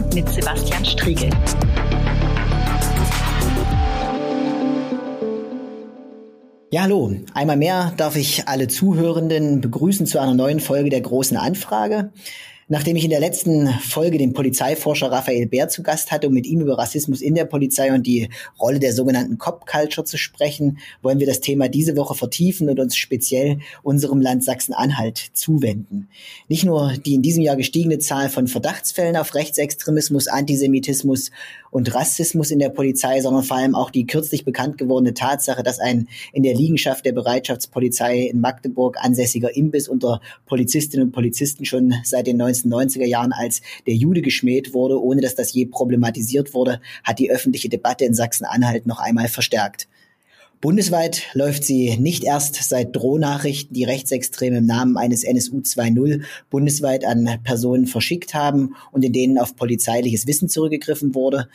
und mit Sebastian Striegel. Ja, hallo. Einmal mehr darf ich alle Zuhörenden begrüßen zu einer neuen Folge der großen Anfrage. Nachdem ich in der letzten Folge den Polizeiforscher Raphael Bär zu Gast hatte, um mit ihm über Rassismus in der Polizei und die Rolle der sogenannten Cop Culture zu sprechen, wollen wir das Thema diese Woche vertiefen und uns speziell unserem Land Sachsen-Anhalt zuwenden. Nicht nur die in diesem Jahr gestiegene Zahl von Verdachtsfällen auf Rechtsextremismus, Antisemitismus und Rassismus in der Polizei, sondern vor allem auch die kürzlich bekannt gewordene Tatsache, dass ein in der Liegenschaft der Bereitschaftspolizei in Magdeburg ansässiger Imbiss unter Polizistinnen und Polizisten schon seit den 1990er Jahren als der Jude geschmäht wurde, ohne dass das je problematisiert wurde, hat die öffentliche Debatte in Sachsen-Anhalt noch einmal verstärkt. Bundesweit läuft sie nicht erst seit Drohnachrichten, die Rechtsextreme im Namen eines NSU 2.0 bundesweit an Personen verschickt haben und in denen auf polizeiliches Wissen zurückgegriffen wurde.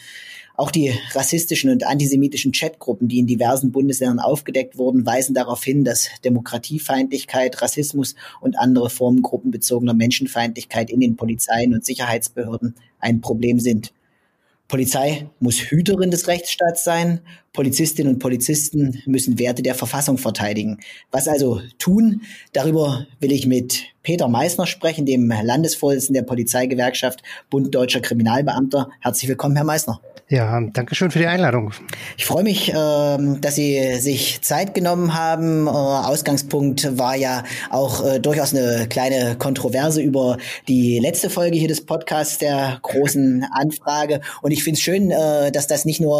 Auch die rassistischen und antisemitischen Chatgruppen, die in diversen Bundesländern aufgedeckt wurden, weisen darauf hin, dass Demokratiefeindlichkeit, Rassismus und andere Formen gruppenbezogener Menschenfeindlichkeit in den Polizeien und Sicherheitsbehörden ein Problem sind. Polizei muss Hüterin des Rechtsstaats sein. Polizistinnen und Polizisten müssen Werte der Verfassung verteidigen. Was also tun? Darüber will ich mit Peter Meissner sprechen, dem Landesvorsitzenden der Polizeigewerkschaft Bund Deutscher Kriminalbeamter. Herzlich willkommen, Herr Meissner. Ja, danke schön für die Einladung. Ich freue mich, ähm, dass Sie sich Zeit genommen haben. Äh, Ausgangspunkt war ja auch äh, durchaus eine kleine Kontroverse über die letzte Folge hier des Podcasts der großen Anfrage. Und ich finde es schön, äh, dass das nicht nur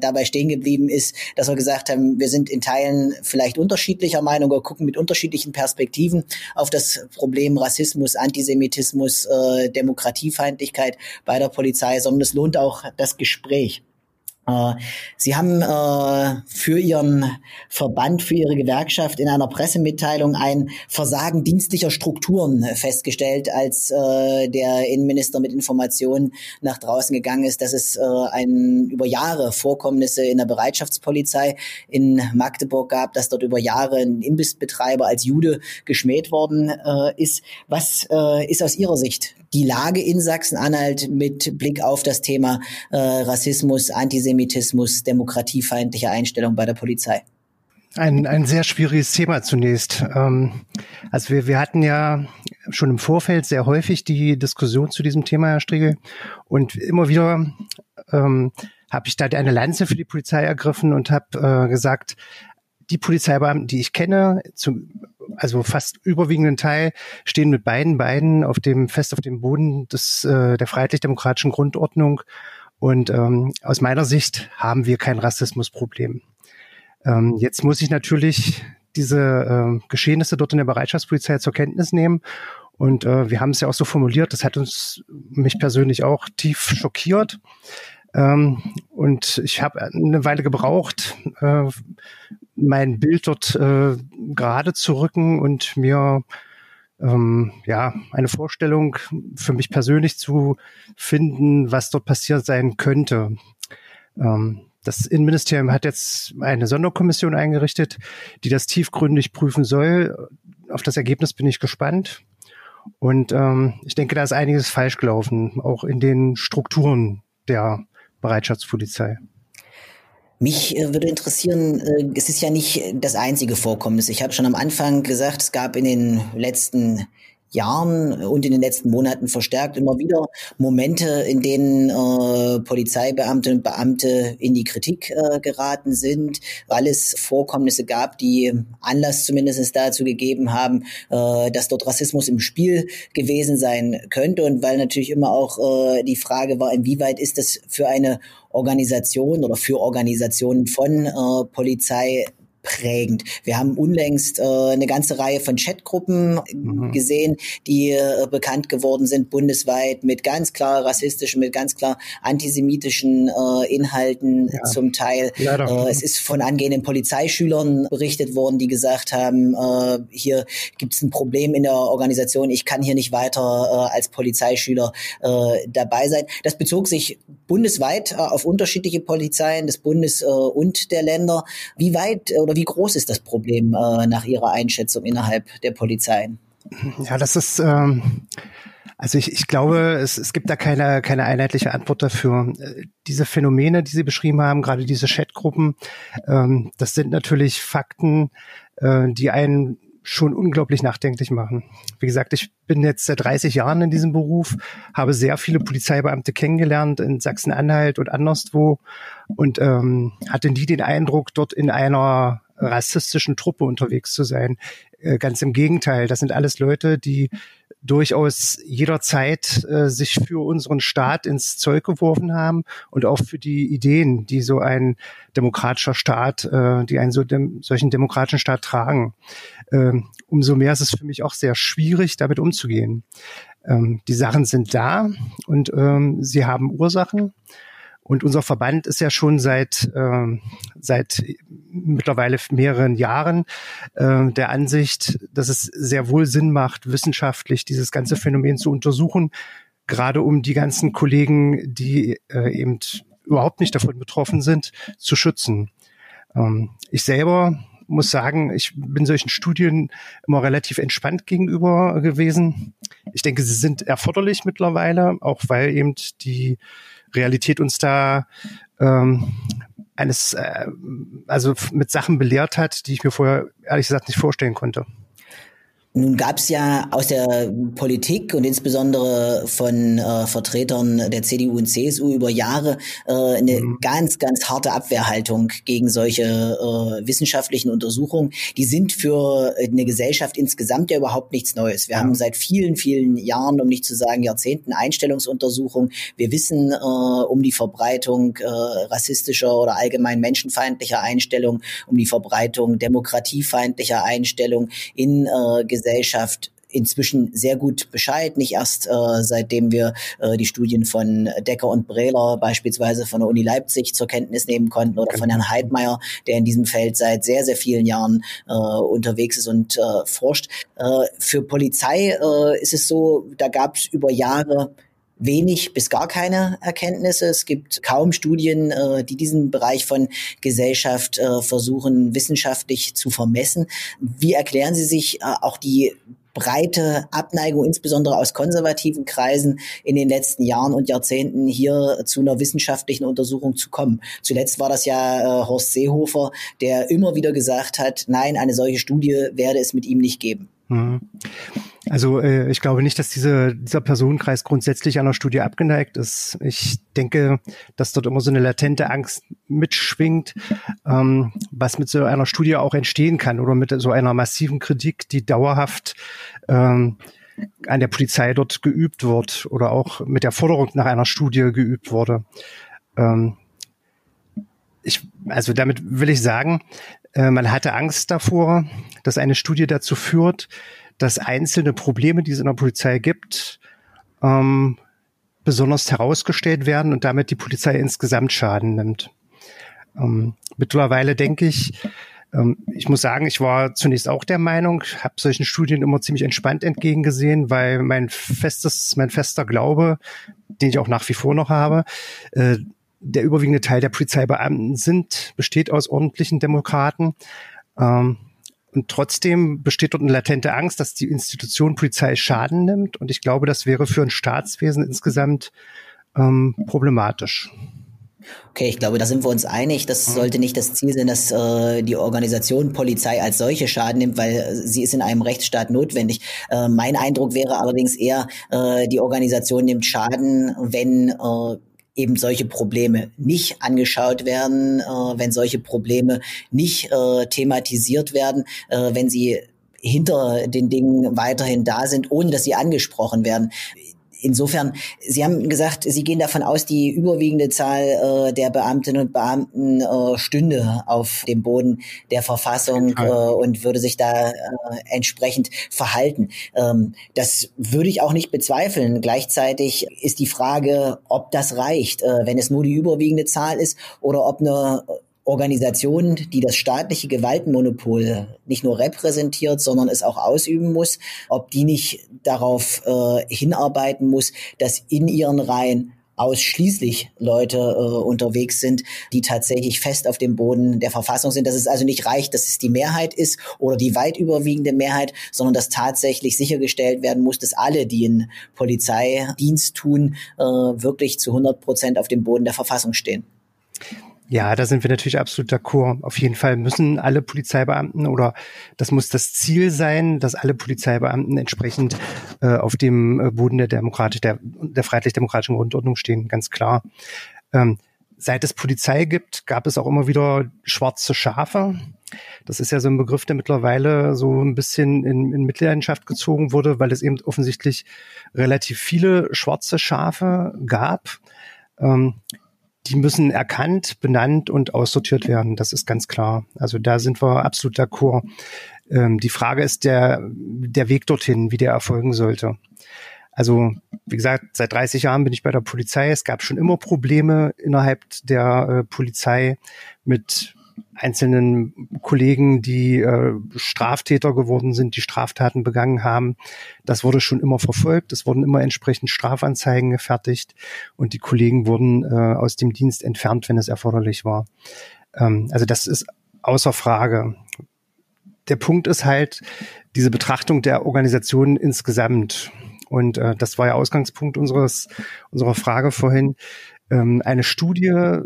dabei stehen geblieben ist, dass wir gesagt haben, wir sind in Teilen vielleicht unterschiedlicher Meinung oder gucken mit unterschiedlichen Perspektiven auf das Problem Rassismus, Antisemitismus, Demokratiefeindlichkeit bei der Polizei, sondern es lohnt auch das Gespräch. Äh, Sie haben äh, für Ihren Verband, für Ihre Gewerkschaft in einer Pressemitteilung ein Versagen dienstlicher Strukturen festgestellt, als äh, der Innenminister mit Informationen nach draußen gegangen ist, dass es ein über Jahre Vorkommnisse in der Bereitschaftspolizei in Magdeburg gab, dass dort über Jahre ein Imbissbetreiber als Jude geschmäht worden ist. Was ist aus Ihrer Sicht die Lage in Sachsen-Anhalt mit Blick auf das Thema Rassismus, Antisemitismus? Antisemitismus, demokratiefeindliche Einstellung bei der Polizei? Ein, ein sehr schwieriges Thema zunächst. Ähm, also wir, wir hatten ja schon im Vorfeld sehr häufig die Diskussion zu diesem Thema, Herr Striegel. Und immer wieder ähm, habe ich da eine Lanze für die Polizei ergriffen und habe äh, gesagt, die Polizeibeamten, die ich kenne, zum, also fast überwiegenden Teil, stehen mit beiden Beinen auf dem fest auf dem Boden des äh, der freiheitlich-demokratischen Grundordnung und ähm, aus meiner Sicht haben wir kein Rassismusproblem. Ähm, jetzt muss ich natürlich diese äh, Geschehnisse dort in der Bereitschaftspolizei zur Kenntnis nehmen. Und äh, wir haben es ja auch so formuliert, das hat uns mich persönlich auch tief schockiert. Ähm, und ich habe eine Weile gebraucht, äh, mein Bild dort äh, gerade zu rücken und mir ähm, ja, eine Vorstellung für mich persönlich zu finden, was dort passiert sein könnte. Ähm, das Innenministerium hat jetzt eine Sonderkommission eingerichtet, die das tiefgründig prüfen soll. Auf das Ergebnis bin ich gespannt. Und ähm, ich denke, da ist einiges falsch gelaufen, auch in den Strukturen der Bereitschaftspolizei. Mich äh, würde interessieren, äh, es ist ja nicht das einzige Vorkommnis. Ich habe schon am Anfang gesagt, es gab in den letzten Jahren und in den letzten Monaten verstärkt immer wieder Momente, in denen äh, Polizeibeamte und Beamte in die Kritik äh, geraten sind, weil es Vorkommnisse gab, die Anlass zumindest dazu gegeben haben, äh, dass dort Rassismus im Spiel gewesen sein könnte und weil natürlich immer auch äh, die Frage war, inwieweit ist das für eine Organisation oder für Organisationen von äh, Polizei prägend. Wir haben unlängst äh, eine ganze Reihe von Chatgruppen mhm. gesehen, die äh, bekannt geworden sind bundesweit mit ganz klar rassistischen, mit ganz klar antisemitischen äh, Inhalten ja. zum Teil. Äh, es ist von angehenden Polizeischülern berichtet worden, die gesagt haben, äh, hier gibt es ein Problem in der Organisation, ich kann hier nicht weiter äh, als Polizeischüler äh, dabei sein. Das bezog sich bundesweit äh, auf unterschiedliche Polizeien des Bundes äh, und der Länder. Wie weit oder oder wie groß ist das Problem äh, nach Ihrer Einschätzung innerhalb der Polizeien? Ja, das ist ähm, Also ich, ich glaube, es, es gibt da keine, keine einheitliche Antwort dafür. Diese Phänomene, die Sie beschrieben haben, gerade diese Chatgruppen, ähm, das sind natürlich Fakten, äh, die einen schon unglaublich nachdenklich machen. Wie gesagt, ich bin jetzt seit 30 Jahren in diesem Beruf, habe sehr viele Polizeibeamte kennengelernt in Sachsen-Anhalt und anderswo und ähm, hatte nie den Eindruck, dort in einer rassistischen Truppe unterwegs zu sein. Äh, ganz im Gegenteil, das sind alles Leute, die durchaus jederzeit äh, sich für unseren Staat ins Zeug geworfen haben und auch für die Ideen, die so ein demokratischer Staat, äh, die einen so dem, solchen demokratischen Staat tragen. Ähm, umso mehr ist es für mich auch sehr schwierig, damit umzugehen. Ähm, die Sachen sind da und ähm, sie haben Ursachen. Und unser Verband ist ja schon seit, äh, seit mittlerweile mehreren Jahren äh, der Ansicht, dass es sehr wohl Sinn macht, wissenschaftlich dieses ganze Phänomen zu untersuchen, gerade um die ganzen Kollegen, die äh, eben überhaupt nicht davon betroffen sind, zu schützen. Ähm, ich selber muss sagen, ich bin solchen Studien immer relativ entspannt gegenüber gewesen. Ich denke, sie sind erforderlich mittlerweile, auch weil eben die Realität uns da ähm, eines, äh, also mit Sachen belehrt hat, die ich mir vorher ehrlich gesagt nicht vorstellen konnte. Nun gab es ja aus der Politik und insbesondere von äh, Vertretern der CDU und CSU über Jahre äh, eine mhm. ganz, ganz harte Abwehrhaltung gegen solche äh, wissenschaftlichen Untersuchungen. Die sind für eine Gesellschaft insgesamt ja überhaupt nichts Neues. Wir ja. haben seit vielen, vielen Jahren, um nicht zu sagen Jahrzehnten, Einstellungsuntersuchungen. Wir wissen äh, um die Verbreitung äh, rassistischer oder allgemein menschenfeindlicher Einstellungen, um die Verbreitung demokratiefeindlicher Einstellungen in äh, Gesellschaft inzwischen sehr gut Bescheid, nicht erst äh, seitdem wir äh, die Studien von Decker und Brehler beispielsweise von der Uni Leipzig zur Kenntnis nehmen konnten oder von Herrn Heidmeier, der in diesem Feld seit sehr, sehr vielen Jahren äh, unterwegs ist und äh, forscht. Äh, für Polizei äh, ist es so, da gab es über Jahre wenig bis gar keine Erkenntnisse. Es gibt kaum Studien, äh, die diesen Bereich von Gesellschaft äh, versuchen wissenschaftlich zu vermessen. Wie erklären Sie sich äh, auch die breite Abneigung, insbesondere aus konservativen Kreisen in den letzten Jahren und Jahrzehnten hier zu einer wissenschaftlichen Untersuchung zu kommen. Zuletzt war das ja äh, Horst Seehofer, der immer wieder gesagt hat, nein, eine solche Studie werde es mit ihm nicht geben. Mhm. Also äh, ich glaube nicht, dass diese, dieser Personenkreis grundsätzlich einer Studie abgeneigt ist. Ich denke, dass dort immer so eine latente Angst mitschwingt, ähm, was mit so einer Studie auch entstehen kann oder mit so einer massiven Kritik, die dauerhaft ähm, an der Polizei dort geübt wird oder auch mit der Forderung nach einer Studie geübt wurde. Ähm, ich, also damit will ich sagen, äh, man hatte Angst davor, dass eine Studie dazu führt, dass einzelne Probleme, die es in der Polizei gibt, ähm, besonders herausgestellt werden und damit die Polizei insgesamt Schaden nimmt. Ähm, mittlerweile denke ich, ähm, ich muss sagen, ich war zunächst auch der Meinung, habe solchen Studien immer ziemlich entspannt entgegengesehen, weil mein festes, mein fester Glaube, den ich auch nach wie vor noch habe, äh, der überwiegende Teil der Polizeibeamten sind, besteht aus ordentlichen Demokraten. Ähm, und trotzdem besteht dort eine latente Angst, dass die Institution Polizei Schaden nimmt. Und ich glaube, das wäre für ein Staatswesen insgesamt ähm, problematisch. Okay, ich glaube, da sind wir uns einig. Das mhm. sollte nicht das Ziel sein, dass äh, die Organisation Polizei als solche Schaden nimmt, weil sie ist in einem Rechtsstaat notwendig. Äh, mein Eindruck wäre allerdings eher, äh, die Organisation nimmt Schaden, wenn äh, eben solche Probleme nicht angeschaut werden, äh, wenn solche Probleme nicht äh, thematisiert werden, äh, wenn sie hinter den Dingen weiterhin da sind, ohne dass sie angesprochen werden insofern, Sie haben gesagt, Sie gehen davon aus, die überwiegende Zahl äh, der Beamtinnen und Beamten äh, stünde auf dem Boden der Verfassung äh, und würde sich da äh, entsprechend verhalten. Ähm, das würde ich auch nicht bezweifeln. Gleichzeitig ist die Frage, ob das reicht, äh, wenn es nur die überwiegende Zahl ist oder ob eine Organisation, die das staatliche Gewaltmonopol nicht nur repräsentiert, sondern es auch ausüben muss, ob die nicht darauf äh, hinarbeiten muss, dass in ihren Reihen ausschließlich Leute äh, unterwegs sind, die tatsächlich fest auf dem Boden der Verfassung sind. Dass es also nicht reicht, dass es die Mehrheit ist oder die weit überwiegende Mehrheit, sondern dass tatsächlich sichergestellt werden muss, dass alle, die in Polizeidienst tun, äh, wirklich zu 100 Prozent auf dem Boden der Verfassung stehen. Ja, da sind wir natürlich absolut d'accord. Auf jeden Fall müssen alle Polizeibeamten oder das muss das Ziel sein, dass alle Polizeibeamten entsprechend äh, auf dem äh, Boden der Demokratie, der, der freiheitlich-demokratischen Grundordnung stehen, ganz klar. Ähm, seit es Polizei gibt, gab es auch immer wieder schwarze Schafe. Das ist ja so ein Begriff, der mittlerweile so ein bisschen in, in Mitleidenschaft gezogen wurde, weil es eben offensichtlich relativ viele schwarze Schafe gab. Ähm, die müssen erkannt, benannt und aussortiert werden. Das ist ganz klar. Also da sind wir absolut d'accord. Ähm, die Frage ist der, der Weg dorthin, wie der erfolgen sollte. Also, wie gesagt, seit 30 Jahren bin ich bei der Polizei. Es gab schon immer Probleme innerhalb der äh, Polizei mit einzelnen Kollegen, die äh, Straftäter geworden sind, die Straftaten begangen haben. Das wurde schon immer verfolgt. Es wurden immer entsprechend Strafanzeigen gefertigt und die Kollegen wurden äh, aus dem Dienst entfernt, wenn es erforderlich war. Ähm, also das ist außer Frage. Der Punkt ist halt diese Betrachtung der Organisation insgesamt. Und äh, das war ja Ausgangspunkt unseres, unserer Frage vorhin. Ähm, eine Studie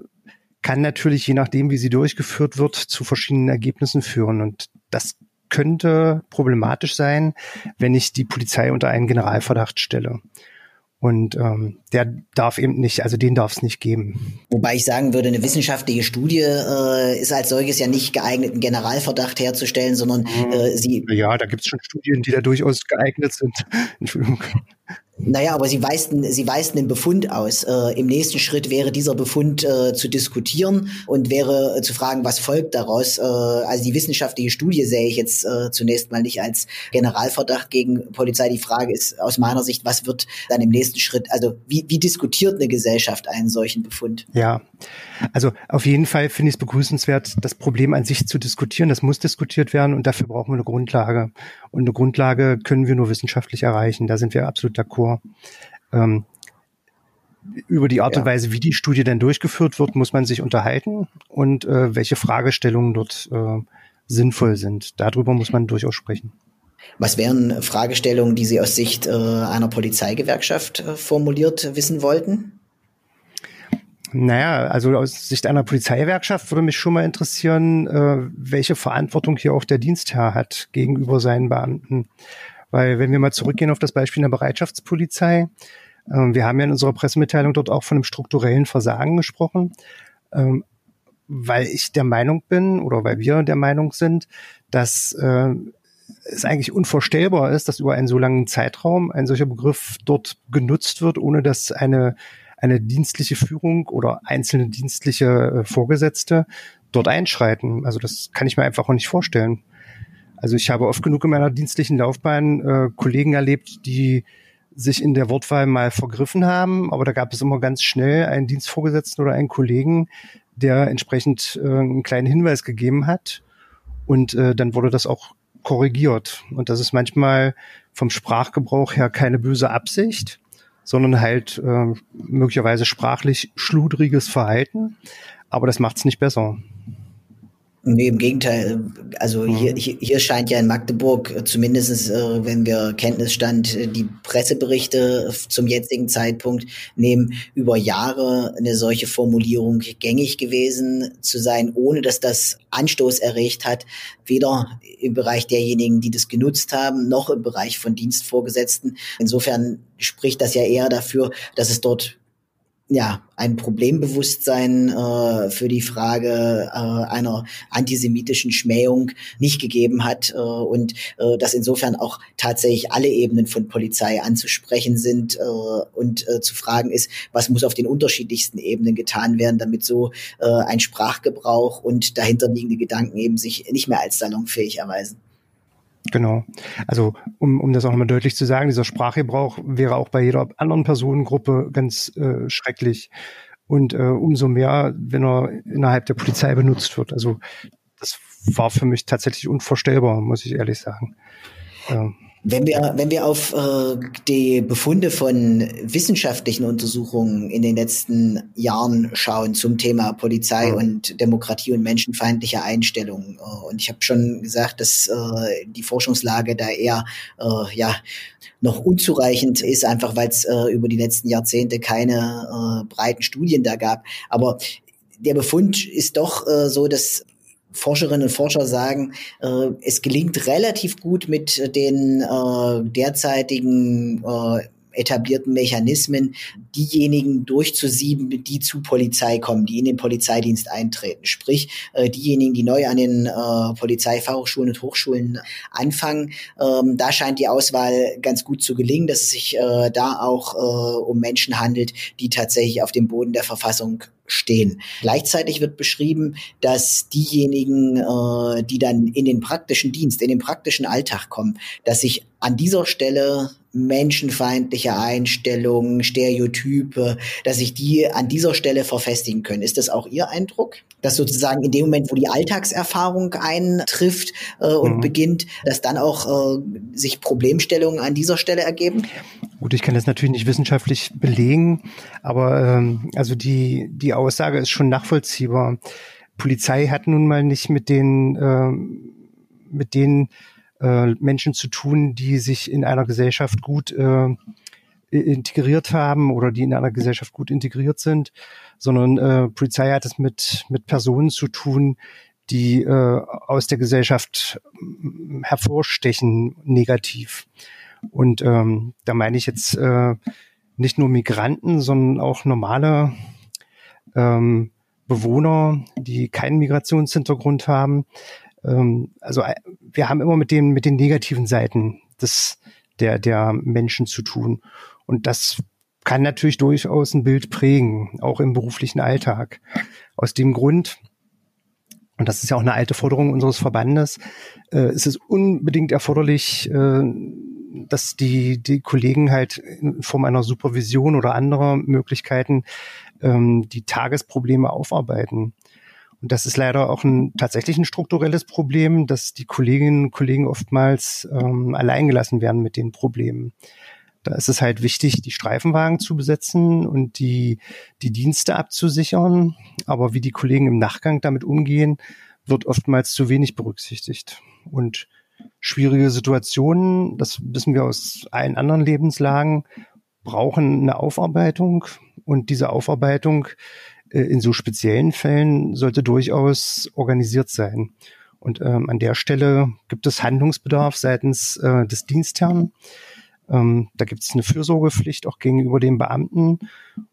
kann natürlich, je nachdem, wie sie durchgeführt wird, zu verschiedenen Ergebnissen führen. Und das könnte problematisch sein, wenn ich die Polizei unter einen Generalverdacht stelle. Und ähm, der darf eben nicht, also den darf es nicht geben. Wobei ich sagen würde, eine wissenschaftliche Studie äh, ist als solches ja nicht geeignet, einen Generalverdacht herzustellen, sondern mhm. äh, sie. Ja, da gibt es schon Studien, die da durchaus geeignet sind. Entschuldigung. Naja, aber sie weisten, sie weisten den Befund aus. Äh, Im nächsten Schritt wäre dieser Befund äh, zu diskutieren und wäre äh, zu fragen, was folgt daraus. Äh, also die wissenschaftliche Studie sehe ich jetzt äh, zunächst mal nicht als Generalverdacht gegen Polizei. Die Frage ist aus meiner Sicht, was wird dann im nächsten Schritt, also wie, wie diskutiert eine Gesellschaft einen solchen Befund? Ja, also auf jeden Fall finde ich es begrüßenswert, das Problem an sich zu diskutieren. Das muss diskutiert werden und dafür brauchen wir eine Grundlage. Und eine Grundlage können wir nur wissenschaftlich erreichen. Da sind wir absolut d'accord. Ähm, über die Art ja. und Weise, wie die Studie denn durchgeführt wird, muss man sich unterhalten und äh, welche Fragestellungen dort äh, sinnvoll sind. Darüber muss man durchaus sprechen. Was wären Fragestellungen, die Sie aus Sicht äh, einer Polizeigewerkschaft äh, formuliert wissen wollten? Naja, also aus Sicht einer Polizeiwerkschaft würde mich schon mal interessieren, äh, welche Verantwortung hier auch der Dienstherr hat gegenüber seinen Beamten. Weil wenn wir mal zurückgehen auf das Beispiel der Bereitschaftspolizei, äh, wir haben ja in unserer Pressemitteilung dort auch von einem strukturellen Versagen gesprochen, ähm, weil ich der Meinung bin oder weil wir der Meinung sind, dass äh, es eigentlich unvorstellbar ist, dass über einen so langen Zeitraum ein solcher Begriff dort genutzt wird, ohne dass eine eine dienstliche Führung oder einzelne dienstliche äh, Vorgesetzte dort einschreiten. Also das kann ich mir einfach auch nicht vorstellen. Also ich habe oft genug in meiner dienstlichen Laufbahn äh, Kollegen erlebt, die sich in der Wortwahl mal vergriffen haben, aber da gab es immer ganz schnell einen Dienstvorgesetzten oder einen Kollegen, der entsprechend äh, einen kleinen Hinweis gegeben hat und äh, dann wurde das auch korrigiert. Und das ist manchmal vom Sprachgebrauch her keine böse Absicht, sondern halt äh, möglicherweise sprachlich schludriges Verhalten. Aber das macht es nicht besser. Nee, im Gegenteil. Also mhm. hier, hier scheint ja in Magdeburg äh, zumindest, äh, wenn wir Kenntnisstand äh, die Presseberichte zum jetzigen Zeitpunkt nehmen, über Jahre eine solche Formulierung gängig gewesen zu sein, ohne dass das Anstoß erregt hat, weder im Bereich derjenigen, die das genutzt haben, noch im Bereich von Dienstvorgesetzten. Insofern spricht das ja eher dafür, dass es dort ja, ein Problembewusstsein äh, für die Frage äh, einer antisemitischen Schmähung nicht gegeben hat äh, und äh, dass insofern auch tatsächlich alle Ebenen von Polizei anzusprechen sind äh, und äh, zu fragen ist, was muss auf den unterschiedlichsten Ebenen getan werden, damit so äh, ein Sprachgebrauch und dahinterliegende Gedanken eben sich nicht mehr als salonfähig erweisen. Genau. Also um, um das auch nochmal deutlich zu sagen, dieser Sprachgebrauch wäre auch bei jeder anderen Personengruppe ganz äh, schrecklich. Und äh, umso mehr, wenn er innerhalb der Polizei benutzt wird. Also das war für mich tatsächlich unvorstellbar, muss ich ehrlich sagen. Ähm. Wenn wir, wenn wir auf äh, die Befunde von wissenschaftlichen Untersuchungen in den letzten Jahren schauen zum Thema Polizei und Demokratie und menschenfeindliche Einstellungen, äh, und ich habe schon gesagt, dass äh, die Forschungslage da eher äh, ja noch unzureichend ist, einfach weil es äh, über die letzten Jahrzehnte keine äh, breiten Studien da gab. Aber der Befund ist doch äh, so, dass Forscherinnen und Forscher sagen, äh, es gelingt relativ gut mit den äh, derzeitigen äh, etablierten Mechanismen, diejenigen durchzusieben, die zu Polizei kommen, die in den Polizeidienst eintreten. Sprich, äh, diejenigen, die neu an den äh, Polizeifachhochschulen und Hochschulen anfangen. Ähm, da scheint die Auswahl ganz gut zu gelingen, dass es sich äh, da auch äh, um Menschen handelt, die tatsächlich auf dem Boden der Verfassung stehen. Gleichzeitig wird beschrieben, dass diejenigen, äh, die dann in den praktischen Dienst, in den praktischen Alltag kommen, dass sich an dieser Stelle menschenfeindliche Einstellungen, Stereotype, dass sich die an dieser Stelle verfestigen können. Ist das auch Ihr Eindruck? Dass sozusagen in dem Moment, wo die Alltagserfahrung eintrifft äh, und mhm. beginnt, dass dann auch äh, sich Problemstellungen an dieser Stelle ergeben? Gut, ich kann das natürlich nicht wissenschaftlich belegen, aber ähm, also die, die Aussage ist schon nachvollziehbar. Polizei hat nun mal nicht mit den, äh, mit den äh, Menschen zu tun, die sich in einer Gesellschaft gut äh, integriert haben oder die in einer Gesellschaft gut integriert sind, sondern äh, Polizei hat es mit, mit Personen zu tun, die äh, aus der Gesellschaft hervorstechen negativ. Und ähm, da meine ich jetzt äh, nicht nur Migranten, sondern auch normale ähm, Bewohner, die keinen Migrationshintergrund haben, ähm, also äh, wir haben immer mit den, mit den negativen Seiten des, der, der Menschen zu tun. Und das kann natürlich durchaus ein Bild prägen, auch im beruflichen Alltag. Aus dem Grund, und das ist ja auch eine alte Forderung unseres Verbandes, äh, ist es unbedingt erforderlich, äh, dass die, die Kollegen halt in Form einer Supervision oder anderer Möglichkeiten ähm, die Tagesprobleme aufarbeiten. Und das ist leider auch ein tatsächlich ein strukturelles Problem, dass die Kolleginnen und Kollegen oftmals ähm, alleingelassen werden mit den Problemen. Da ist es halt wichtig, die Streifenwagen zu besetzen und die, die Dienste abzusichern. Aber wie die Kollegen im Nachgang damit umgehen, wird oftmals zu wenig berücksichtigt. Und schwierige Situationen, das wissen wir aus allen anderen Lebenslagen, brauchen eine Aufarbeitung. Und diese Aufarbeitung in so speziellen Fällen sollte durchaus organisiert sein. Und ähm, an der Stelle gibt es Handlungsbedarf seitens äh, des Dienstherrn. Ähm, da gibt es eine Fürsorgepflicht auch gegenüber den Beamten.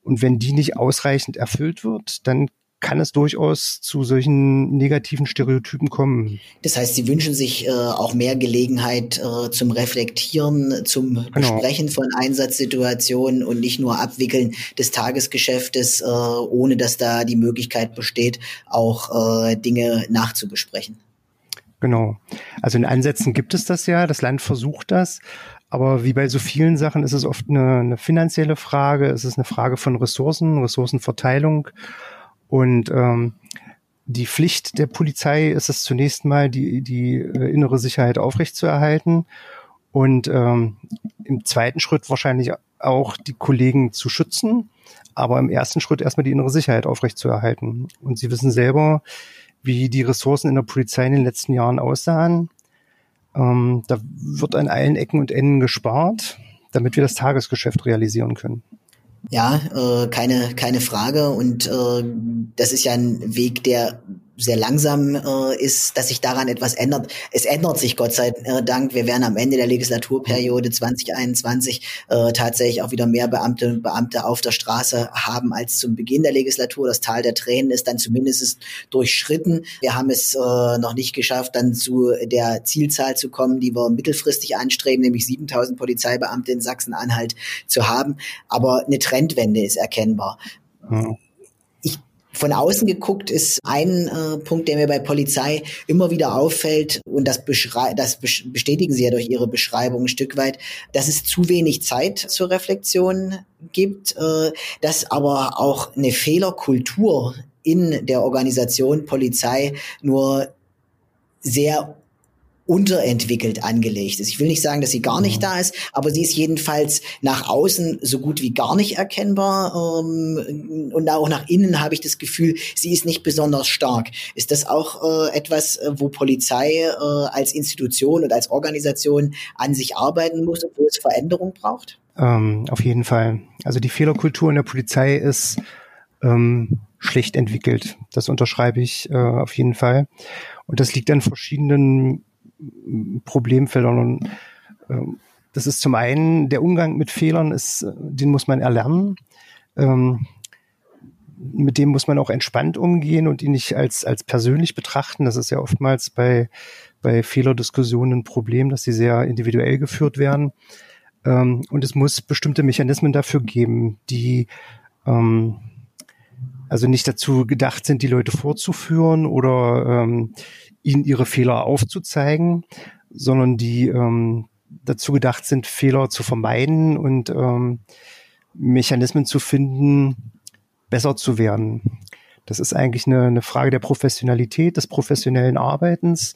Und wenn die nicht ausreichend erfüllt wird, dann kann es durchaus zu solchen negativen Stereotypen kommen. Das heißt, Sie wünschen sich äh, auch mehr Gelegenheit äh, zum Reflektieren, zum genau. Besprechen von Einsatzsituationen und nicht nur Abwickeln des Tagesgeschäftes, äh, ohne dass da die Möglichkeit besteht, auch äh, Dinge nachzubesprechen. Genau. Also in Ansätzen gibt es das ja, das Land versucht das. Aber wie bei so vielen Sachen ist es oft eine, eine finanzielle Frage, es ist eine Frage von Ressourcen, Ressourcenverteilung. Und ähm, die Pflicht der Polizei ist es zunächst mal, die, die äh, innere Sicherheit aufrechtzuerhalten und ähm, im zweiten Schritt wahrscheinlich auch die Kollegen zu schützen, aber im ersten Schritt erstmal die innere Sicherheit aufrechtzuerhalten. Und Sie wissen selber, wie die Ressourcen in der Polizei in den letzten Jahren aussahen. Ähm, da wird an allen Ecken und Enden gespart, damit wir das Tagesgeschäft realisieren können. Ja, äh, keine, keine Frage. Und äh, das ist ja ein Weg, der sehr langsam äh, ist, dass sich daran etwas ändert. Es ändert sich Gott sei Dank. Wir werden am Ende der Legislaturperiode 2021 äh, tatsächlich auch wieder mehr Beamte und Beamte auf der Straße haben als zum Beginn der Legislatur. Das Tal der Tränen ist dann zumindest durchschritten. Wir haben es äh, noch nicht geschafft, dann zu der Zielzahl zu kommen, die wir mittelfristig anstreben, nämlich 7000 Polizeibeamte in Sachsen-Anhalt zu haben. Aber eine Trendwende ist erkennbar. Mhm. Von außen geguckt ist ein äh, Punkt, der mir bei Polizei immer wieder auffällt, und das, das bestätigen Sie ja durch Ihre Beschreibung ein Stück weit, dass es zu wenig Zeit zur Reflexion gibt, äh, dass aber auch eine Fehlerkultur in der Organisation Polizei nur sehr unterentwickelt angelegt ist. Ich will nicht sagen, dass sie gar nicht mhm. da ist, aber sie ist jedenfalls nach außen so gut wie gar nicht erkennbar ähm, und auch nach innen habe ich das Gefühl, sie ist nicht besonders stark. Ist das auch äh, etwas, äh, wo Polizei äh, als Institution und als Organisation an sich arbeiten muss und wo es Veränderung braucht? Ähm, auf jeden Fall. Also die Fehlerkultur in der Polizei ist ähm, schlecht entwickelt. Das unterschreibe ich äh, auf jeden Fall. Und das liegt an verschiedenen Problemfeldern. Und, ähm, das ist zum einen der Umgang mit Fehlern, ist, den muss man erlernen. Ähm, mit dem muss man auch entspannt umgehen und ihn nicht als, als persönlich betrachten. Das ist ja oftmals bei, bei Fehlerdiskussionen ein Problem, dass sie sehr individuell geführt werden. Ähm, und es muss bestimmte Mechanismen dafür geben, die ähm, also nicht dazu gedacht sind, die Leute vorzuführen oder ähm, ihnen ihre Fehler aufzuzeigen, sondern die ähm, dazu gedacht sind, Fehler zu vermeiden und ähm, Mechanismen zu finden, besser zu werden. Das ist eigentlich eine, eine Frage der Professionalität, des professionellen Arbeitens,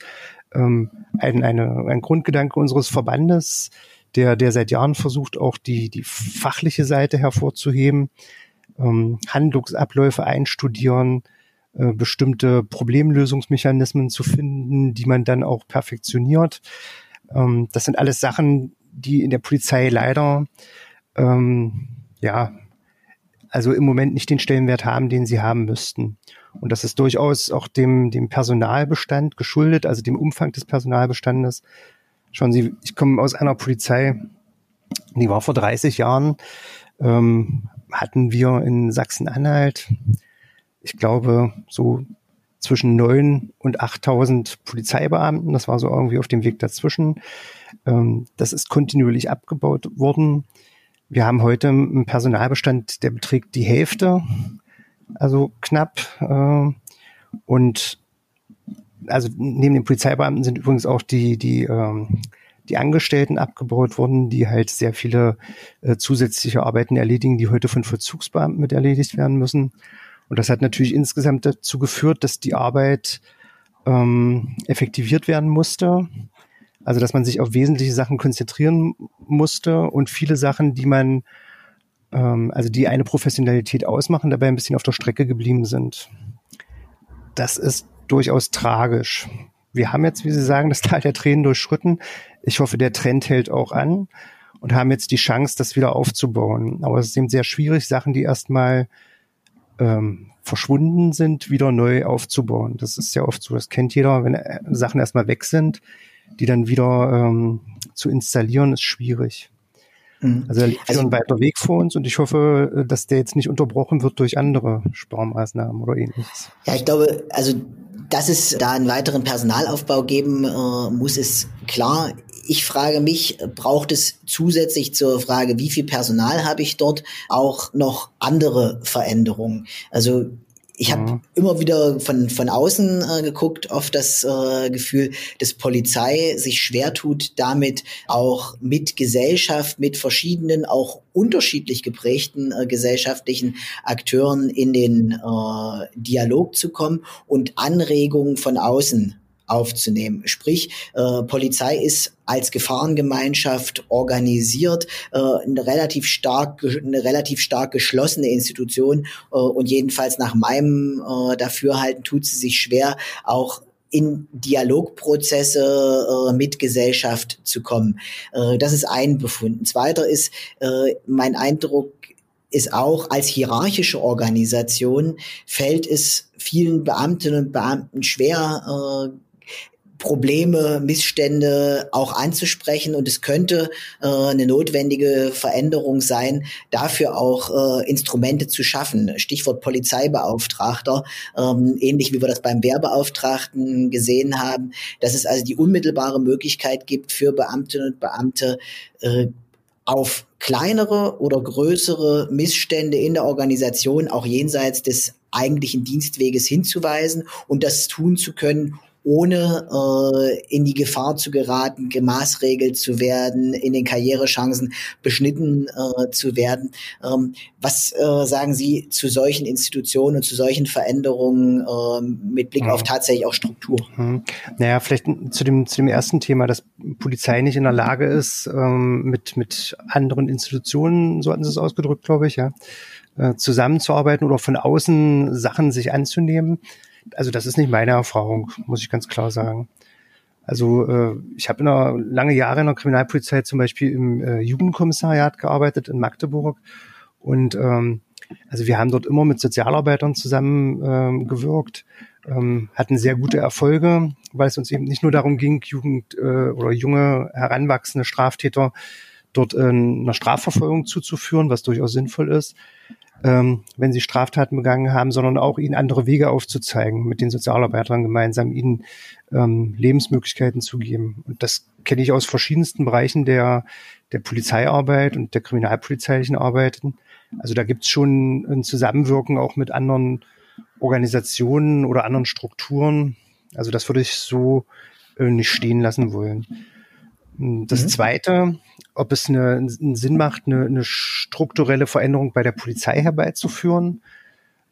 ähm, ein, eine, ein Grundgedanke unseres Verbandes, der, der seit Jahren versucht, auch die, die fachliche Seite hervorzuheben, ähm, Handlungsabläufe einstudieren, äh, bestimmte Problemlösungsmechanismen zu finden, die man dann auch perfektioniert. Ähm, das sind alles Sachen, die in der Polizei leider ähm, ja also im Moment nicht den Stellenwert haben, den sie haben müssten. Und das ist durchaus auch dem, dem Personalbestand geschuldet, also dem Umfang des Personalbestandes. Schauen Sie, ich komme aus einer Polizei, die war vor 30 Jahren, ähm, hatten wir in Sachsen-Anhalt ich glaube, so zwischen neun und 8000 Polizeibeamten. Das war so irgendwie auf dem Weg dazwischen. Ähm, das ist kontinuierlich abgebaut worden. Wir haben heute einen Personalbestand, der beträgt die Hälfte, also knapp. Äh, und also neben den Polizeibeamten sind übrigens auch die, die, ähm, die Angestellten abgebaut worden, die halt sehr viele äh, zusätzliche Arbeiten erledigen, die heute von Vollzugsbeamten mit erledigt werden müssen. Und das hat natürlich insgesamt dazu geführt, dass die Arbeit ähm, effektiviert werden musste. Also dass man sich auf wesentliche Sachen konzentrieren musste und viele Sachen, die man, ähm, also die eine Professionalität ausmachen, dabei ein bisschen auf der Strecke geblieben sind. Das ist durchaus tragisch. Wir haben jetzt, wie Sie sagen, das Tal der Tränen durchschritten. Ich hoffe, der Trend hält auch an und haben jetzt die Chance, das wieder aufzubauen. Aber es ist eben sehr schwierig, Sachen, die erstmal ähm, verschwunden sind, wieder neu aufzubauen. Das ist ja oft so, das kennt jeder, wenn äh, Sachen erstmal weg sind, die dann wieder ähm, zu installieren, ist schwierig. Mhm. Also da liegt also, ein weiter Weg vor uns und ich hoffe, dass der jetzt nicht unterbrochen wird durch andere Sparmaßnahmen oder ähnliches. Ja, ich glaube, also dass es da einen weiteren Personalaufbau geben äh, muss, ist klar. Ich frage mich, braucht es zusätzlich zur Frage, wie viel Personal habe ich dort, auch noch andere Veränderungen? Also ich habe mhm. immer wieder von, von außen äh, geguckt, oft das äh, Gefühl, dass Polizei sich schwer tut, damit auch mit Gesellschaft, mit verschiedenen, auch unterschiedlich geprägten äh, gesellschaftlichen Akteuren in den äh, Dialog zu kommen und Anregungen von außen aufzunehmen. Sprich, äh, Polizei ist als Gefahrengemeinschaft organisiert, äh, eine relativ stark, eine relativ stark geschlossene Institution äh, und jedenfalls nach meinem äh, Dafürhalten tut sie sich schwer, auch in Dialogprozesse äh, mit Gesellschaft zu kommen. Äh, das ist ein Befund. Ein zweiter ist äh, mein Eindruck, ist auch als hierarchische Organisation fällt es vielen Beamtinnen und Beamten schwer, äh, Probleme, Missstände auch anzusprechen. Und es könnte äh, eine notwendige Veränderung sein, dafür auch äh, Instrumente zu schaffen. Stichwort Polizeibeauftragter, ähm, ähnlich wie wir das beim Wehrbeauftragten gesehen haben, dass es also die unmittelbare Möglichkeit gibt für Beamtinnen und Beamte, äh, auf kleinere oder größere Missstände in der Organisation auch jenseits des eigentlichen Dienstweges hinzuweisen und das tun zu können, ohne äh, in die Gefahr zu geraten, gemaßregelt zu werden, in den Karrierechancen beschnitten äh, zu werden. Ähm, was äh, sagen Sie zu solchen Institutionen und zu solchen Veränderungen äh, mit Blick mhm. auf tatsächlich auch Struktur? Mhm. Naja, vielleicht zu dem, zu dem ersten Thema, dass Polizei nicht in der Lage ist, ähm, mit, mit anderen Institutionen, so hatten Sie es ausgedrückt, glaube ich, ja, äh, zusammenzuarbeiten oder von außen Sachen sich anzunehmen. Also das ist nicht meine Erfahrung, muss ich ganz klar sagen. Also äh, ich habe lange Jahre in der Kriminalpolizei zum Beispiel im äh, Jugendkommissariat gearbeitet in Magdeburg und ähm, also wir haben dort immer mit Sozialarbeitern zusammen ähm, gewirkt, ähm, hatten sehr gute Erfolge, weil es uns eben nicht nur darum ging, Jugend äh, oder junge heranwachsende Straftäter dort äh, einer Strafverfolgung zuzuführen, was durchaus sinnvoll ist, ähm, wenn sie Straftaten begangen haben, sondern auch ihnen andere Wege aufzuzeigen, mit den Sozialarbeitern gemeinsam ihnen ähm, Lebensmöglichkeiten zu geben. Und das kenne ich aus verschiedensten Bereichen der, der Polizeiarbeit und der kriminalpolizeilichen Arbeiten. Also da gibt es schon ein Zusammenwirken auch mit anderen Organisationen oder anderen Strukturen. Also das würde ich so äh, nicht stehen lassen wollen. Das mhm. Zweite, ob es eine, einen Sinn macht, eine, eine, strukturelle Veränderung bei der Polizei herbeizuführen,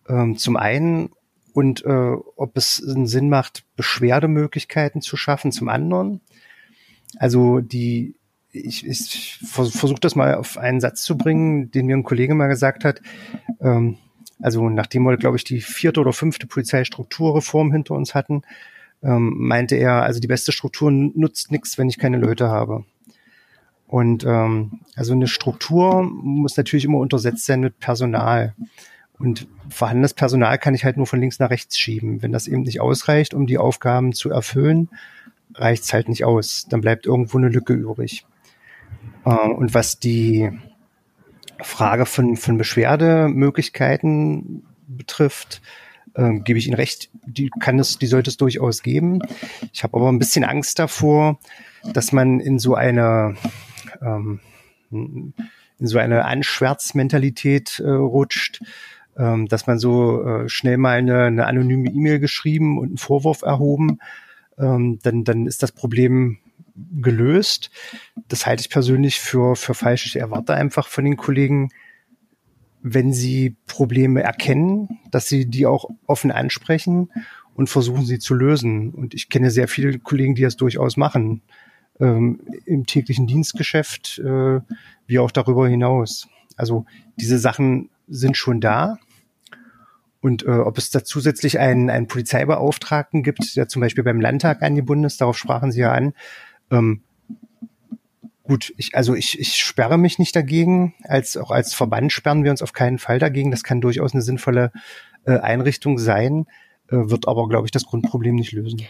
ähm, zum einen, und äh, ob es einen Sinn macht, Beschwerdemöglichkeiten zu schaffen, zum anderen. Also die, ich, ich versuche das mal auf einen Satz zu bringen, den mir ein Kollege mal gesagt hat. Ähm, also nachdem wir, glaube ich, die vierte oder fünfte Polizeistrukturreform hinter uns hatten, ähm, meinte er, also die beste Struktur nutzt nichts, wenn ich keine Leute habe. Und ähm, also eine Struktur muss natürlich immer untersetzt sein mit Personal. Und vorhandenes Personal kann ich halt nur von links nach rechts schieben. Wenn das eben nicht ausreicht, um die Aufgaben zu erfüllen, reicht es halt nicht aus. Dann bleibt irgendwo eine Lücke übrig. Äh, und was die Frage von, von Beschwerdemöglichkeiten betrifft, ähm, gebe ich Ihnen recht, die kann es, die sollte es durchaus geben. Ich habe aber ein bisschen Angst davor, dass man in so eine ähm, in so eine Anschwärzmentalität äh, rutscht, ähm, dass man so äh, schnell mal eine, eine anonyme E-Mail geschrieben und einen Vorwurf erhoben, ähm, dann, dann ist das Problem gelöst. Das halte ich persönlich für, für falsch. Ich erwarte einfach von den Kollegen, wenn sie Probleme erkennen, dass sie die auch offen ansprechen und versuchen sie zu lösen. Und ich kenne sehr viele Kollegen, die das durchaus machen, ähm, im täglichen Dienstgeschäft, äh, wie auch darüber hinaus. Also diese Sachen sind schon da. Und äh, ob es da zusätzlich einen, einen Polizeibeauftragten gibt, der zum Beispiel beim Landtag angebunden ist, darauf sprachen Sie ja an, ähm, Gut, ich, also ich, ich sperre mich nicht dagegen. Als auch als Verband sperren wir uns auf keinen Fall dagegen. Das kann durchaus eine sinnvolle äh, Einrichtung sein, äh, wird aber, glaube ich, das Grundproblem nicht lösen.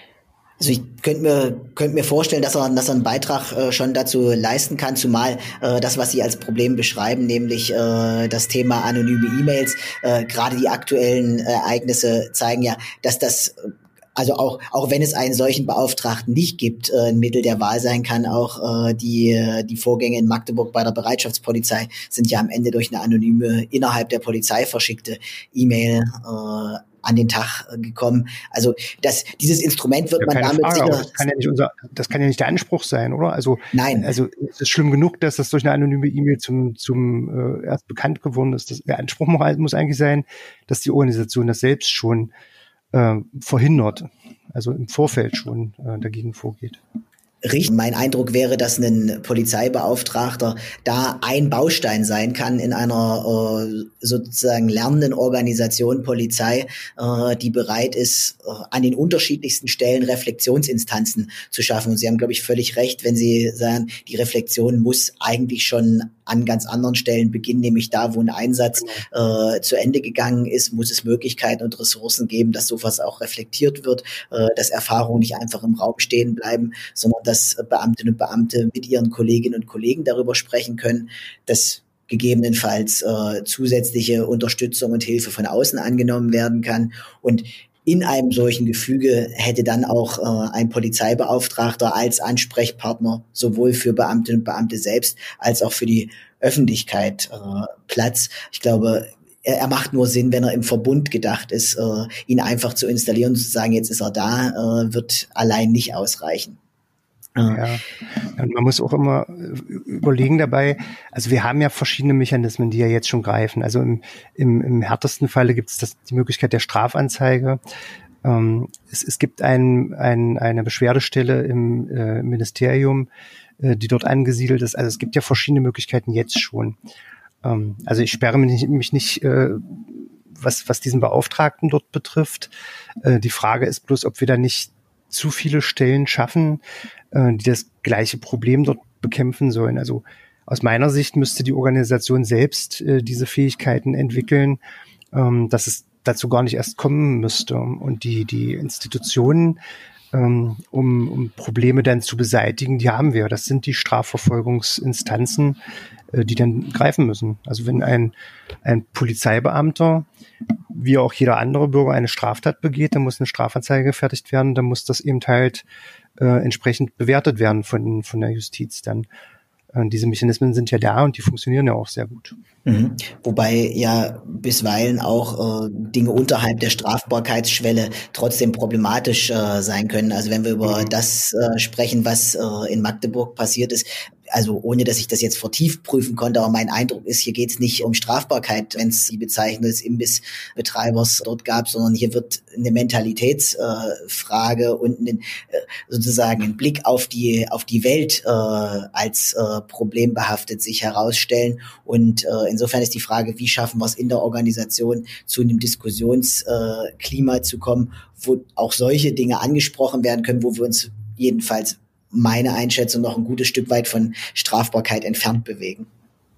Also ich könnte mir, könnte mir vorstellen, dass er, dass er einen Beitrag äh, schon dazu leisten kann, zumal äh, das, was Sie als Problem beschreiben, nämlich äh, das Thema anonyme E-Mails, äh, gerade die aktuellen Ereignisse zeigen ja, dass das also auch, auch wenn es einen solchen Beauftragten nicht gibt, äh, ein Mittel der Wahl sein kann, auch äh, die, die Vorgänge in Magdeburg bei der Bereitschaftspolizei sind ja am Ende durch eine anonyme, innerhalb der Polizei verschickte E-Mail äh, an den Tag gekommen. Also das, dieses Instrument wird ja, man damit Frage, sicher. Das kann, ja nicht unser, das kann ja nicht der Anspruch sein, oder? Also nein. Also es ist schlimm genug, dass das durch eine anonyme E-Mail zum, zum äh, erst bekannt geworden ist. Das, der Anspruch muss eigentlich sein, dass die Organisation das selbst schon äh, verhindert, also im Vorfeld schon äh, dagegen vorgeht. Richtig. Mein Eindruck wäre, dass ein Polizeibeauftragter da ein Baustein sein kann in einer äh, sozusagen lernenden Organisation Polizei, äh, die bereit ist, äh, an den unterschiedlichsten Stellen Reflexionsinstanzen zu schaffen. Und Sie haben, glaube ich, völlig recht, wenn Sie sagen, die Reflexion muss eigentlich schon an ganz anderen Stellen beginnen, nämlich da, wo ein Einsatz genau. äh, zu Ende gegangen ist, muss es Möglichkeiten und Ressourcen geben, dass sowas auch reflektiert wird, äh, dass Erfahrungen nicht einfach im Raum stehen bleiben, sondern dass Beamtinnen und Beamte mit ihren Kolleginnen und Kollegen darüber sprechen können, dass gegebenenfalls äh, zusätzliche Unterstützung und Hilfe von außen angenommen werden kann. Und in einem solchen Gefüge hätte dann auch äh, ein Polizeibeauftragter als Ansprechpartner sowohl für Beamtinnen und Beamte selbst als auch für die Öffentlichkeit äh, Platz. Ich glaube, er, er macht nur Sinn, wenn er im Verbund gedacht ist. Äh, ihn einfach zu installieren und zu sagen, jetzt ist er da, äh, wird allein nicht ausreichen. Ja. Und man muss auch immer überlegen dabei, also wir haben ja verschiedene Mechanismen, die ja jetzt schon greifen. Also im, im, im härtesten Falle gibt es das, die Möglichkeit der Strafanzeige. Ähm, es, es gibt ein, ein, eine Beschwerdestelle im äh, Ministerium, äh, die dort angesiedelt ist. Also es gibt ja verschiedene Möglichkeiten jetzt schon. Ähm, also ich sperre mich nicht, mich nicht äh, was, was diesen Beauftragten dort betrifft. Äh, die Frage ist bloß, ob wir da nicht zu viele Stellen schaffen, äh, die das gleiche Problem dort bekämpfen sollen. Also aus meiner Sicht müsste die Organisation selbst äh, diese Fähigkeiten entwickeln, ähm, dass es dazu gar nicht erst kommen müsste. Und die, die Institutionen, ähm, um, um Probleme dann zu beseitigen, die haben wir. Das sind die Strafverfolgungsinstanzen, äh, die dann greifen müssen. Also wenn ein, ein Polizeibeamter, wie auch jeder andere Bürger, eine Straftat begeht, dann muss eine Strafanzeige gefertigt werden, dann muss das eben halt äh, entsprechend bewertet werden von, von der Justiz dann. Äh, diese Mechanismen sind ja da und die funktionieren ja auch sehr gut. Mhm. Wobei ja bisweilen auch äh, Dinge unterhalb der Strafbarkeitsschwelle trotzdem problematisch äh, sein können. Also wenn wir über mhm. das äh, sprechen, was äh, in Magdeburg passiert ist, also ohne dass ich das jetzt vertieft prüfen konnte, aber mein Eindruck ist, hier geht es nicht um Strafbarkeit, wenn es die Bezeichnung des Imbissbetreibers dort gab, sondern hier wird eine Mentalitätsfrage äh, und einen, äh, sozusagen ein Blick auf die auf die Welt äh, als äh, problembehaftet sich herausstellen. Und äh, insofern ist die Frage, wie schaffen wir es in der Organisation zu einem Diskussionsklima zu kommen, wo auch solche Dinge angesprochen werden können, wo wir uns jedenfalls meine Einschätzung noch ein gutes Stück weit von Strafbarkeit entfernt bewegen.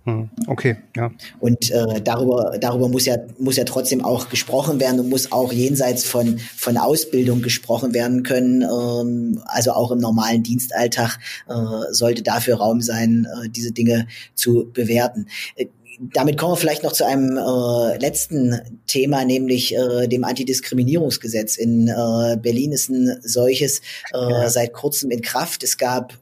Hm, okay, ja. Und äh, darüber, darüber muss ja, muss ja trotzdem auch gesprochen werden und muss auch jenseits von, von Ausbildung gesprochen werden können. Ähm, also auch im normalen Dienstalltag äh, sollte dafür Raum sein, äh, diese Dinge zu bewerten. Äh, damit kommen wir vielleicht noch zu einem äh, letzten Thema, nämlich äh, dem Antidiskriminierungsgesetz. In äh, Berlin ist ein solches äh, seit kurzem in Kraft. Es gab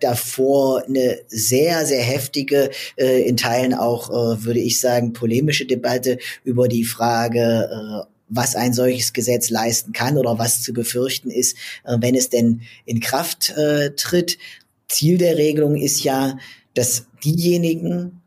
davor eine sehr, sehr heftige, äh, in Teilen auch, äh, würde ich sagen, polemische Debatte über die Frage, äh, was ein solches Gesetz leisten kann oder was zu befürchten ist, äh, wenn es denn in Kraft äh, tritt. Ziel der Regelung ist ja, dass diejenigen,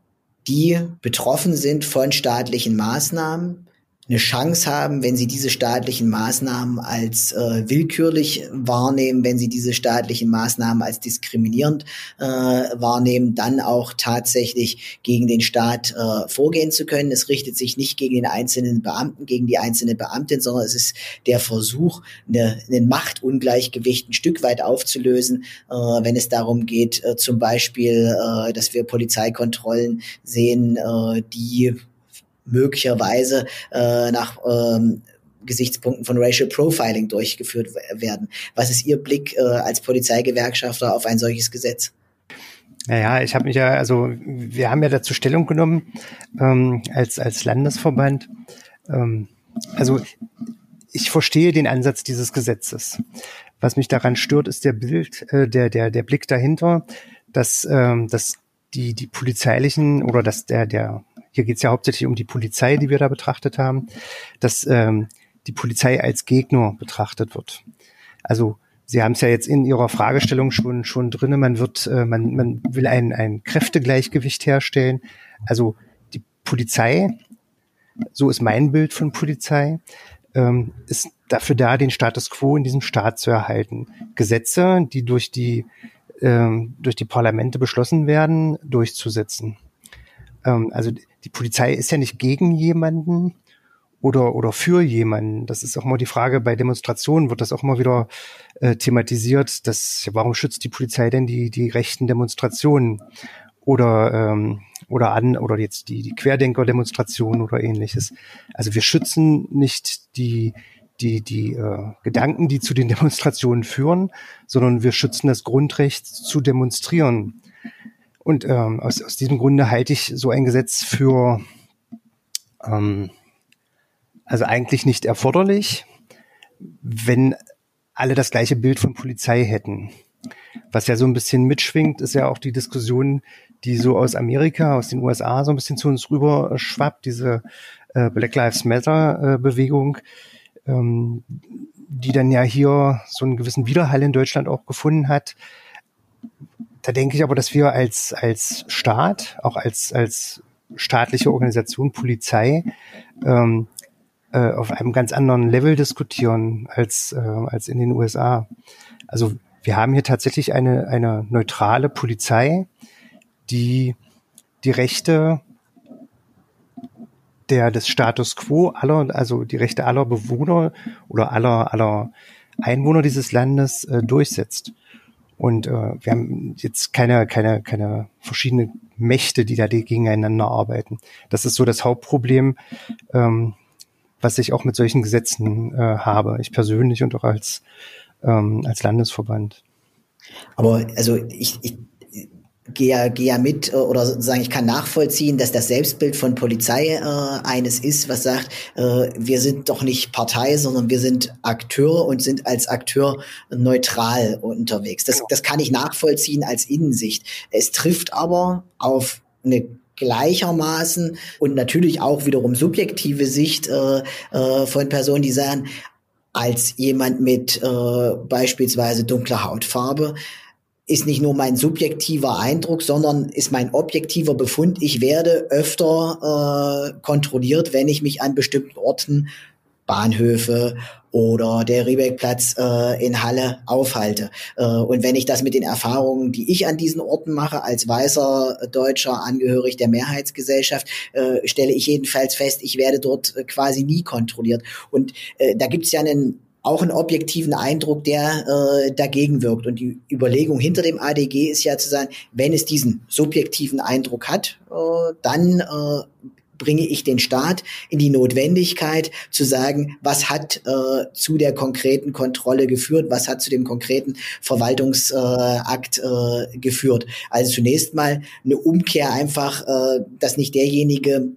die betroffen sind von staatlichen Maßnahmen, eine Chance haben, wenn sie diese staatlichen Maßnahmen als äh, willkürlich wahrnehmen, wenn sie diese staatlichen Maßnahmen als diskriminierend äh, wahrnehmen, dann auch tatsächlich gegen den Staat äh, vorgehen zu können. Es richtet sich nicht gegen den einzelnen Beamten, gegen die einzelne Beamtin, sondern es ist der Versuch, eine, einen Machtungleichgewicht ein Stück weit aufzulösen, äh, wenn es darum geht, äh, zum Beispiel, äh, dass wir Polizeikontrollen sehen, äh, die möglicherweise äh, nach ähm, Gesichtspunkten von Racial Profiling durchgeführt werden. Was ist Ihr Blick äh, als Polizeigewerkschafter auf ein solches Gesetz? Naja, ich habe mich ja, also wir haben ja dazu Stellung genommen ähm, als, als Landesverband. Ähm, also ich verstehe den Ansatz dieses Gesetzes. Was mich daran stört, ist der Bild, äh, der, der, der Blick dahinter, dass, ähm, dass die, die polizeilichen oder dass der, der hier geht es ja hauptsächlich um die Polizei, die wir da betrachtet haben, dass ähm, die Polizei als Gegner betrachtet wird. Also Sie haben es ja jetzt in Ihrer Fragestellung schon schon drinne. Man wird, äh, man man will ein ein Kräftegleichgewicht herstellen. Also die Polizei, so ist mein Bild von Polizei, ähm, ist dafür da, den Status quo in diesem Staat zu erhalten. Gesetze, die durch die ähm, durch die Parlamente beschlossen werden, durchzusetzen. Ähm, also die Polizei ist ja nicht gegen jemanden oder, oder für jemanden. Das ist auch mal die Frage, bei Demonstrationen wird das auch mal wieder äh, thematisiert, dass, warum schützt die Polizei denn die, die rechten Demonstrationen? Oder, ähm, oder an, oder jetzt die, die Querdenker-Demonstrationen oder ähnliches. Also wir schützen nicht die, die, die äh, Gedanken, die zu den Demonstrationen führen, sondern wir schützen das Grundrecht zu demonstrieren. Und ähm, aus, aus diesem Grunde halte ich so ein Gesetz für ähm, also eigentlich nicht erforderlich, wenn alle das gleiche Bild von Polizei hätten. Was ja so ein bisschen mitschwingt, ist ja auch die Diskussion, die so aus Amerika, aus den USA so ein bisschen zu uns rüber schwappt, diese äh, Black Lives Matter äh, Bewegung, ähm, die dann ja hier so einen gewissen Widerhall in Deutschland auch gefunden hat. Da denke ich aber, dass wir als, als Staat, auch als, als staatliche Organisation, Polizei, ähm, äh, auf einem ganz anderen Level diskutieren als, äh, als in den USA. Also wir haben hier tatsächlich eine, eine neutrale Polizei, die die Rechte der des Status quo aller, also die Rechte aller Bewohner oder aller aller Einwohner dieses Landes äh, durchsetzt. Und äh, wir haben jetzt keine keine keine verschiedene Mächte, die da gegeneinander arbeiten. Das ist so das Hauptproblem, ähm, was ich auch mit solchen Gesetzen äh, habe. Ich persönlich und auch als ähm, als Landesverband. Aber also ich, ich gehe ja, gehe ja mit äh, oder sozusagen ich kann nachvollziehen, dass das Selbstbild von Polizei äh, eines ist, was sagt, äh, wir sind doch nicht Partei, sondern wir sind Akteur und sind als Akteur neutral unterwegs. Das, das kann ich nachvollziehen als Innensicht. Es trifft aber auf eine gleichermaßen und natürlich auch wiederum subjektive Sicht äh, äh, von Personen, die sagen, als jemand mit äh, beispielsweise dunkler Hautfarbe ist nicht nur mein subjektiver Eindruck, sondern ist mein objektiver Befund. Ich werde öfter äh, kontrolliert, wenn ich mich an bestimmten Orten, Bahnhöfe oder der Riebeckplatz äh, in Halle aufhalte. Äh, und wenn ich das mit den Erfahrungen, die ich an diesen Orten mache, als weißer Deutscher angehörig der Mehrheitsgesellschaft, äh, stelle ich jedenfalls fest, ich werde dort äh, quasi nie kontrolliert. Und äh, da gibt es ja einen auch einen objektiven Eindruck, der äh, dagegen wirkt. Und die Überlegung hinter dem ADG ist ja zu sagen, wenn es diesen subjektiven Eindruck hat, äh, dann äh, bringe ich den Staat in die Notwendigkeit zu sagen, was hat äh, zu der konkreten Kontrolle geführt, was hat zu dem konkreten Verwaltungsakt äh, äh, geführt. Also zunächst mal eine Umkehr einfach, äh, dass nicht derjenige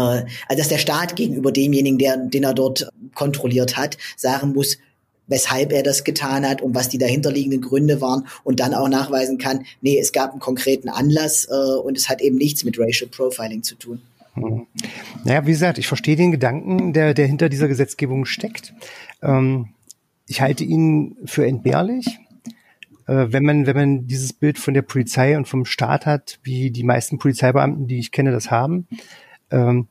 also dass der Staat gegenüber demjenigen, der, den er dort kontrolliert hat, sagen muss, weshalb er das getan hat und was die dahinterliegenden Gründe waren und dann auch nachweisen kann, nee, es gab einen konkreten Anlass äh, und es hat eben nichts mit Racial Profiling zu tun. Hm. Naja, wie gesagt, ich verstehe den Gedanken, der, der hinter dieser Gesetzgebung steckt. Ähm, ich halte ihn für entbehrlich. Äh, wenn man, wenn man dieses Bild von der Polizei und vom Staat hat, wie die meisten Polizeibeamten, die ich kenne, das haben, ähm,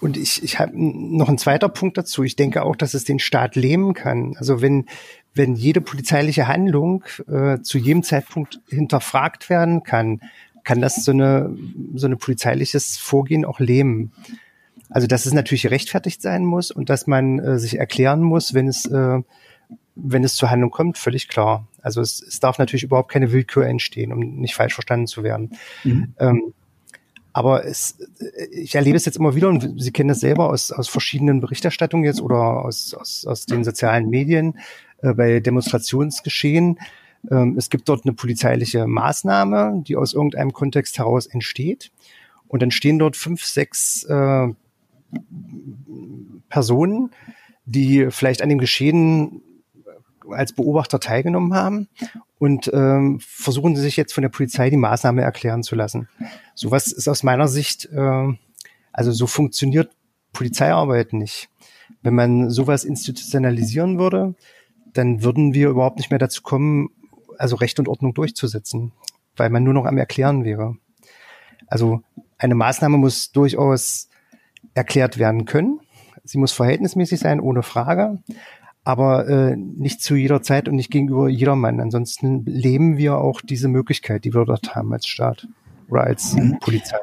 und ich, ich habe noch einen zweiter Punkt dazu. Ich denke auch, dass es den Staat lähmen kann. Also wenn, wenn jede polizeiliche Handlung äh, zu jedem Zeitpunkt hinterfragt werden kann, kann das so eine, so eine polizeiliches Vorgehen auch lähmen. Also dass es natürlich gerechtfertigt sein muss und dass man äh, sich erklären muss, wenn es, äh, wenn es zur Handlung kommt, völlig klar. Also es, es darf natürlich überhaupt keine Willkür entstehen, um nicht falsch verstanden zu werden. Mhm. Ähm, aber es, ich erlebe es jetzt immer wieder und Sie kennen das selber aus, aus verschiedenen Berichterstattungen jetzt oder aus, aus, aus den sozialen Medien äh, bei Demonstrationsgeschehen. Ähm, es gibt dort eine polizeiliche Maßnahme, die aus irgendeinem Kontext heraus entsteht. Und dann stehen dort fünf, sechs äh, Personen, die vielleicht an dem Geschehen als Beobachter teilgenommen haben und ähm, versuchen sie sich jetzt von der Polizei die Maßnahme erklären zu lassen. Sowas ist aus meiner Sicht, äh, also so funktioniert Polizeiarbeit nicht. Wenn man sowas institutionalisieren würde, dann würden wir überhaupt nicht mehr dazu kommen, also Recht und Ordnung durchzusetzen, weil man nur noch am Erklären wäre. Also eine Maßnahme muss durchaus erklärt werden können. Sie muss verhältnismäßig sein, ohne Frage aber äh, nicht zu jeder Zeit und nicht gegenüber jedermann. Ansonsten leben wir auch diese Möglichkeit, die wir dort haben als Staat oder als mhm. Polizei.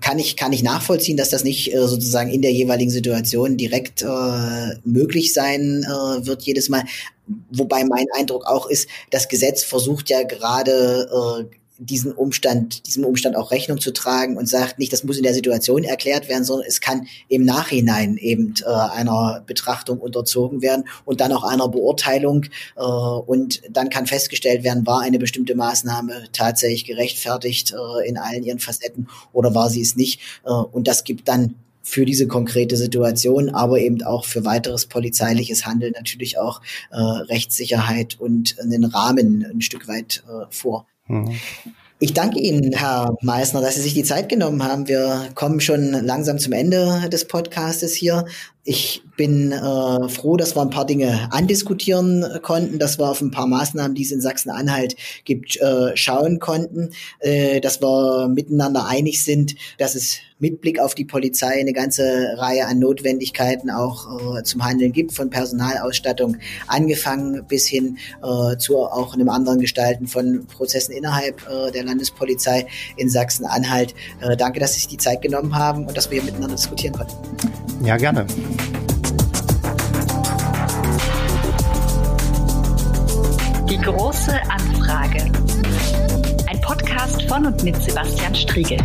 Kann ich, kann ich nachvollziehen, dass das nicht äh, sozusagen in der jeweiligen Situation direkt äh, möglich sein äh, wird jedes Mal. Wobei mein Eindruck auch ist, das Gesetz versucht ja gerade äh, diesen Umstand, diesem Umstand auch Rechnung zu tragen und sagt nicht, das muss in der Situation erklärt werden, sondern es kann im Nachhinein eben äh, einer Betrachtung unterzogen werden und dann auch einer Beurteilung äh, und dann kann festgestellt werden, war eine bestimmte Maßnahme tatsächlich gerechtfertigt äh, in allen ihren Facetten oder war sie es nicht äh, und das gibt dann für diese konkrete Situation, aber eben auch für weiteres polizeiliches Handeln natürlich auch äh, Rechtssicherheit und einen Rahmen ein Stück weit äh, vor. Mhm. Ich danke Ihnen, Herr Meissner, dass Sie sich die Zeit genommen haben. Wir kommen schon langsam zum Ende des Podcastes hier. Ich bin äh, froh, dass wir ein paar Dinge andiskutieren konnten, dass wir auf ein paar Maßnahmen, die es in Sachsen-Anhalt gibt, äh, schauen konnten, äh, dass wir miteinander einig sind, dass es mit Blick auf die Polizei eine ganze Reihe an Notwendigkeiten auch äh, zum Handeln gibt, von Personalausstattung angefangen bis hin äh, zu auch einem anderen Gestalten von Prozessen innerhalb äh, der Landespolizei in Sachsen-Anhalt. Äh, danke, dass Sie sich die Zeit genommen haben und dass wir hier miteinander diskutieren konnten. Ja, gerne. Die große Anfrage. Ein Podcast von und mit Sebastian Striegel.